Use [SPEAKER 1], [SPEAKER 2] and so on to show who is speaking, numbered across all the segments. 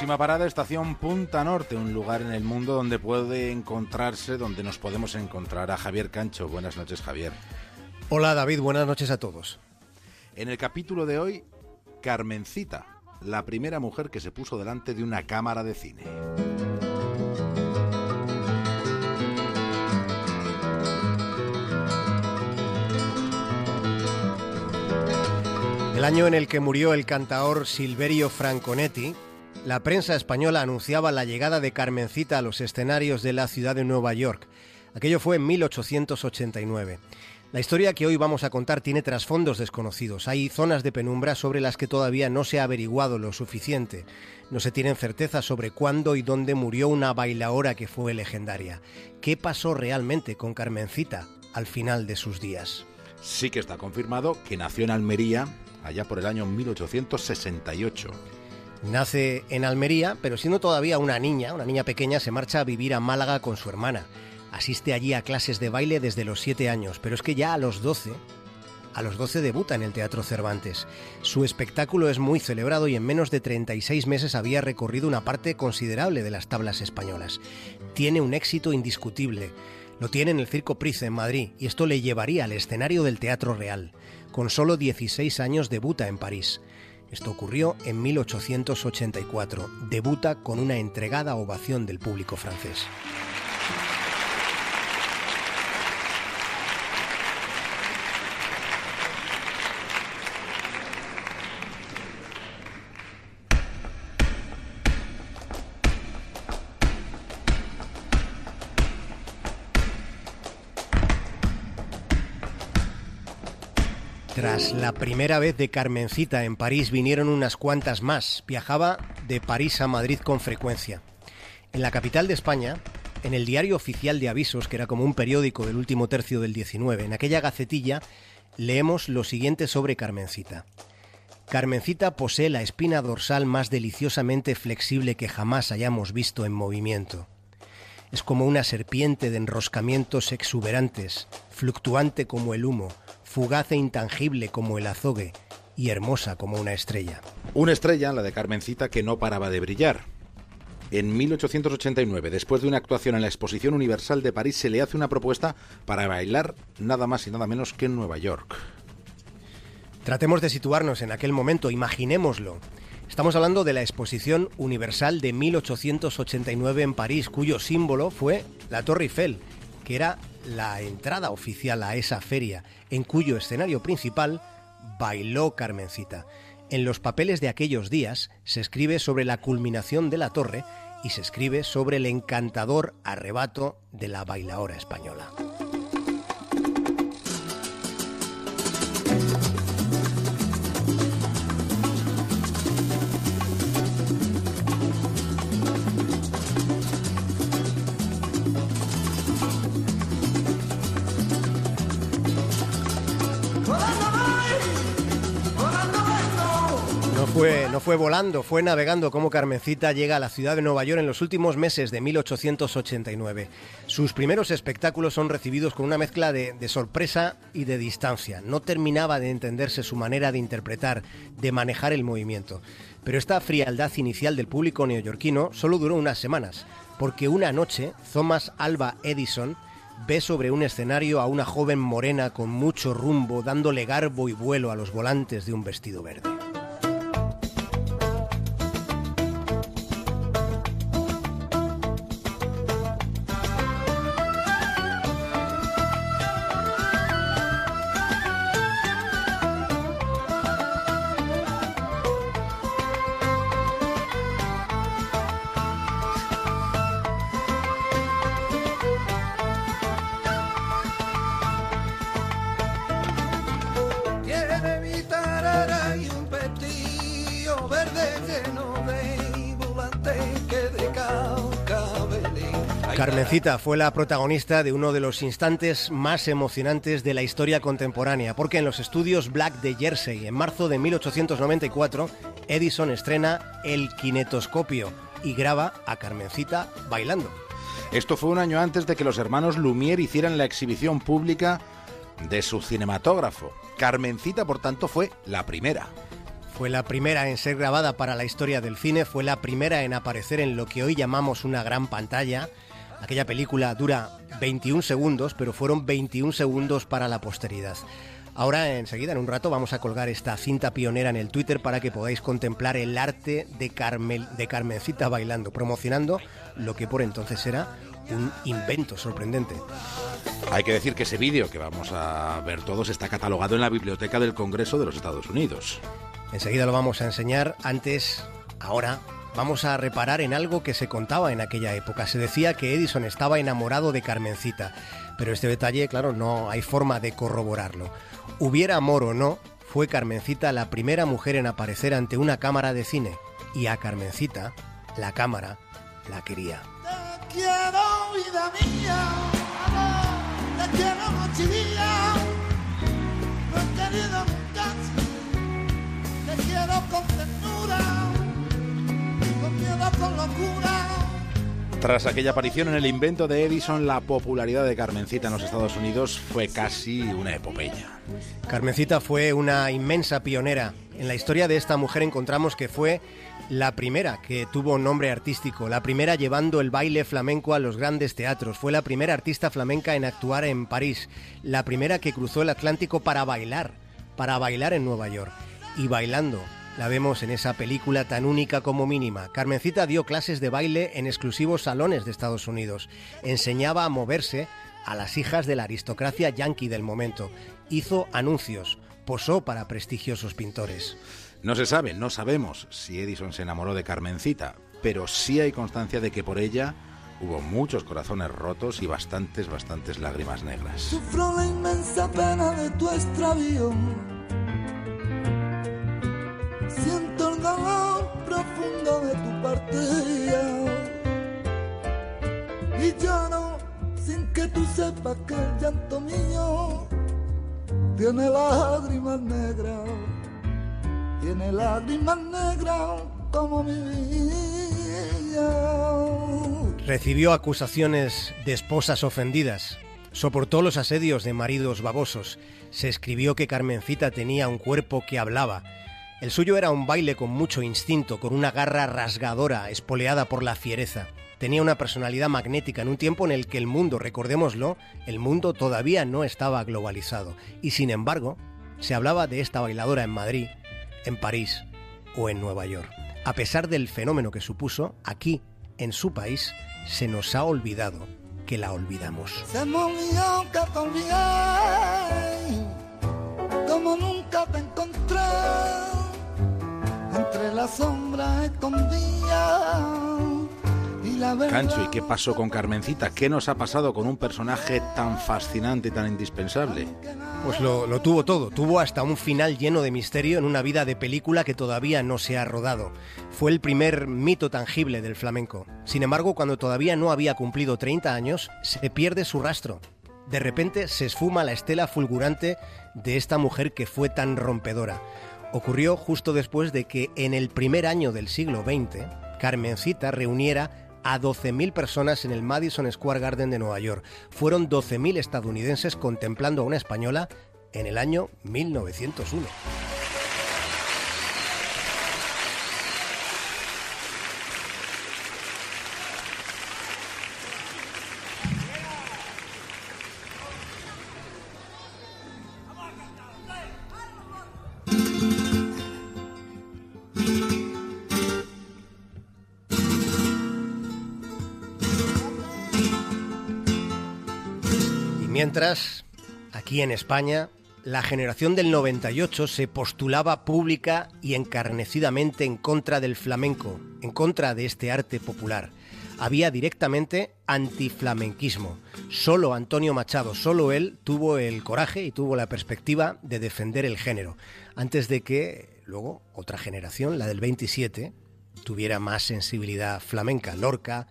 [SPEAKER 1] Próxima parada, estación Punta Norte, un lugar en el mundo donde puede encontrarse, donde nos podemos encontrar a Javier Cancho. Buenas noches, Javier.
[SPEAKER 2] Hola, David. Buenas noches a todos.
[SPEAKER 1] En el capítulo de hoy, Carmencita, la primera mujer que se puso delante de una cámara de cine.
[SPEAKER 2] El año en el que murió el cantaor Silverio Franconetti, la prensa española anunciaba la llegada de Carmencita a los escenarios de la ciudad de Nueva York. Aquello fue en 1889. La historia que hoy vamos a contar tiene trasfondos desconocidos. Hay zonas de penumbra sobre las que todavía no se ha averiguado lo suficiente. No se tienen certeza sobre cuándo y dónde murió una bailaora que fue legendaria. ¿Qué pasó realmente con Carmencita al final de sus días?
[SPEAKER 1] Sí que está confirmado que nació en Almería allá por el año 1868.
[SPEAKER 2] Nace en Almería, pero siendo todavía una niña, una niña pequeña, se marcha a vivir a Málaga con su hermana. Asiste allí a clases de baile desde los 7 años, pero es que ya a los 12, a los 12 debuta en el Teatro Cervantes. Su espectáculo es muy celebrado y en menos de 36 meses había recorrido una parte considerable de las tablas españolas. Tiene un éxito indiscutible. Lo tiene en el Circo Price en Madrid y esto le llevaría al escenario del Teatro Real. Con solo 16 años debuta en París. Esto ocurrió en 1884. Debuta con una entregada ovación del público francés. Tras la primera vez de Carmencita en París vinieron unas cuantas más. Viajaba de París a Madrid con frecuencia. En la capital de España, en el diario oficial de avisos, que era como un periódico del último tercio del 19, en aquella gacetilla leemos lo siguiente sobre Carmencita. Carmencita posee la espina dorsal más deliciosamente flexible que jamás hayamos visto en movimiento. Es como una serpiente de enroscamientos exuberantes, fluctuante como el humo, fugaz e intangible como el azogue y hermosa como una estrella.
[SPEAKER 1] Una estrella, la de Carmencita, que no paraba de brillar. En 1889, después de una actuación en la Exposición Universal de París, se le hace una propuesta para bailar nada más y nada menos que en Nueva York.
[SPEAKER 2] Tratemos de situarnos en aquel momento, imaginémoslo. Estamos hablando de la Exposición Universal de 1889 en París, cuyo símbolo fue la Torre Eiffel, que era la entrada oficial a esa feria, en cuyo escenario principal bailó Carmencita. En los papeles de aquellos días se escribe sobre la culminación de la torre y se escribe sobre el encantador arrebato de la bailaora española. No fue volando, fue navegando como Carmencita llega a la ciudad de Nueva York en los últimos meses de 1889. Sus primeros espectáculos son recibidos con una mezcla de, de, sorpresa y de distancia. No terminaba de entenderse su manera de interpretar, de manejar el movimiento. Pero esta frialdad inicial del público neoyorquino solo duró unas semanas, porque una noche Thomas Alba Edison ve sobre un escenario a una joven morena con mucho rumbo dándole garbo y vuelo a los volantes de un vestido verde. Carmencita fue la protagonista de uno de los instantes más emocionantes de la historia contemporánea, porque en los estudios Black de Jersey, en marzo de 1894, Edison estrena el kinetoscopio y graba a Carmencita bailando.
[SPEAKER 1] Esto fue un año antes de que los hermanos Lumière hicieran la exhibición pública de su cinematógrafo. Carmencita, por tanto, fue la primera
[SPEAKER 2] Fue la primera en ser grabada para la historia del cine, fue la primera en aparecer en lo que hoy llamamos una gran pantalla. Aquella película dura 21 segundos, pero fueron 21 segundos para la posteridad. Ahora, enseguida, en un rato, vamos a colgar esta cinta pionera en el Twitter para que podáis contemplar el arte de, Carmel, de Carmencita bailando, promocionando lo que por entonces era un invento sorprendente.
[SPEAKER 1] Hay que decir que ese vídeo que vamos a ver todos está catalogado en la Biblioteca del Congreso de los Estados Unidos.
[SPEAKER 2] Enseguida lo vamos a enseñar. Antes, ahora, vamos a reparar en algo que se contaba en aquella época. Se decía que Edison estaba enamorado de Carmencita, pero este detalle, claro, no hay forma de corroborarlo. Hubiera amor o no, fue Carmencita la primera mujer en aparecer ante una cámara de cine. Y a Carmencita, la cámara la quería. Te quiero, vida mía, te quiero he querido te quiero con Tras aquella aparición en el invento de Edison, la popularidad de Carmencita en los Estados Unidos fue casi una epopeya. Carmencita fue una inmensa pionera. En la historia de esta mujer encontramos que fue la primera que tuvo nombre artístico, la primera llevando el baile flamenco a los grandes teatros, fue la primera artista flamenca en actuar en París, la primera que cruzó el Atlántico para bailar, para bailar en Nueva York. Y bailando la vemos en esa película tan única como mínima. Carmencita dio clases de baile en exclusivos salones de Estados Unidos. Enseñaba a moverse a las hijas de la aristocracia yanqui del momento. Hizo anuncios. Posó para prestigiosos pintores.
[SPEAKER 1] No se sabe, no sabemos si Edison se enamoró de Carmencita, pero sí hay constancia de que por ella hubo muchos corazones rotos y bastantes, bastantes lágrimas negras. Sufro la inmensa pena de tu extravío partida y lloro sin que tú sepas que el llanto mío tiene lágrimas negras, tiene lágrimas negras como mi vida.
[SPEAKER 2] Recibió acusaciones de esposas ofendidas. Soportó los asedios de maridos babosos. Se escribió que Carmencita tenía un cuerpo que hablaba el suyo era un baile con mucho instinto, con una garra rasgadora, espoleada por la fiereza. Tenía una personalidad magnética en un tiempo en el que el mundo, recordémoslo, el mundo todavía no estaba globalizado. Y sin embargo, se hablaba de esta bailadora en Madrid, en París o en Nueva York. A pesar del fenómeno que supuso, aquí, en su país, se nos ha olvidado que la olvidamos. Entre las sombras escondidas. Y la Cancho, ¿y qué pasó con Carmencita? ¿Qué nos ha pasado con un personaje tan fascinante y tan indispensable? Pues lo, lo, tuvo todo, tuvo hasta un final lleno de misterio en una vida de película que todavía no se ha rodado. Fue el primer mito tangible del flamenco. Sin embargo, cuando todavía no había cumplido 30 años, se pierde su rastro. De repente se esfuma la estela fulgurante de esta mujer que fue tan rompedora ocurrió justo después de que en el primer año del siglo XX, Carmencita reuniera a 12.000 personas en el Madison Square Garden de Nueva York. Fueron 12.000 estadounidenses contemplando a una española en el año 1901. Mientras, aquí en España, la generación del 98 se postulaba pública y encarnecidamente en contra del flamenco, en contra de este arte popular. Había directamente antiflamenquismo. Solo Antonio Machado, solo él tuvo el coraje y tuvo la perspectiva de defender el género, antes de que luego otra generación, la del 27, tuviera más sensibilidad flamenca. Lorca,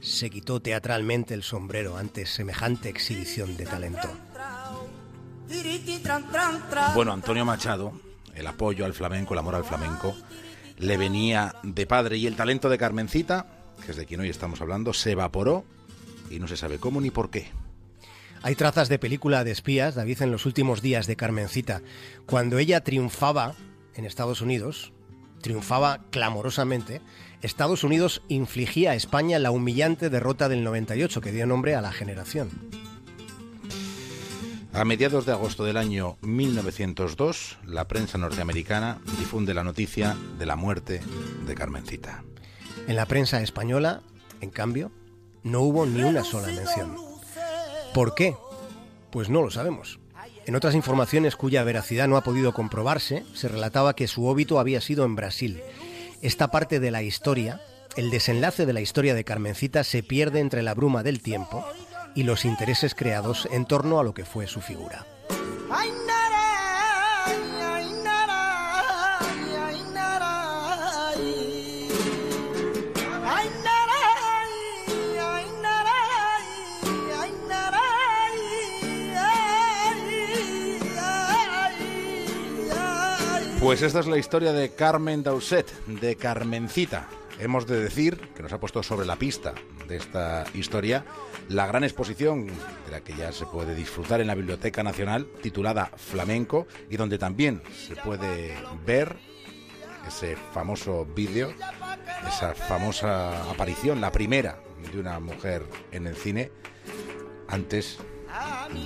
[SPEAKER 2] se quitó teatralmente el sombrero ante semejante exhibición de talento.
[SPEAKER 1] Bueno, Antonio Machado, el apoyo al flamenco, el amor al flamenco, le venía de padre y el talento de Carmencita, que es de quien hoy estamos hablando, se evaporó y no se sabe cómo ni por qué.
[SPEAKER 2] Hay trazas de película de espías, David, en los últimos días de Carmencita, cuando ella triunfaba en Estados Unidos, triunfaba clamorosamente, Estados Unidos infligía a España la humillante derrota del 98 que dio nombre a la generación.
[SPEAKER 1] A mediados de agosto del año 1902, la prensa norteamericana difunde la noticia de la muerte de Carmencita.
[SPEAKER 2] En la prensa española, en cambio, no hubo ni una sola mención. ¿Por qué? Pues no lo sabemos. En otras informaciones cuya veracidad no ha podido comprobarse, se relataba que su óbito había sido en Brasil. Esta parte de la historia, el desenlace de la historia de Carmencita, se pierde entre la bruma del tiempo y los intereses creados en torno a lo que fue su figura.
[SPEAKER 1] Pues esta es la historia de Carmen Dauset, de Carmencita. Hemos de decir que nos ha puesto sobre la pista de esta historia la gran exposición de la que ya se puede disfrutar en la Biblioteca Nacional, titulada Flamenco, y donde también se puede ver ese famoso vídeo, esa famosa aparición, la primera de una mujer en el cine, antes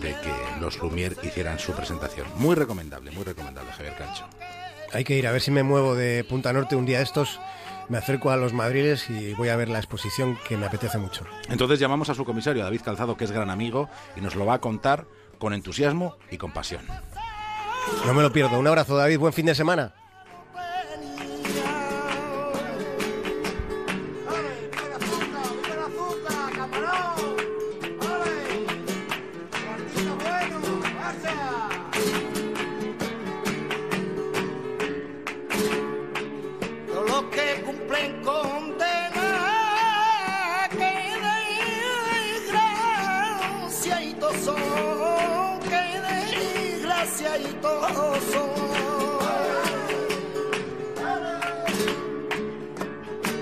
[SPEAKER 1] de que los Lumière hicieran su presentación. Muy recomendable, muy recomendable, Javier Cancho.
[SPEAKER 2] Hay que ir a ver si me muevo de Punta Norte un día de estos. Me acerco a los madriles y voy a ver la exposición que me apetece mucho.
[SPEAKER 1] Entonces llamamos a su comisario, David Calzado, que es gran amigo, y nos lo va a contar con entusiasmo y con pasión.
[SPEAKER 2] No me lo pierdo. Un abrazo, David. Buen fin de semana.
[SPEAKER 3] son, que desgraciaditos son.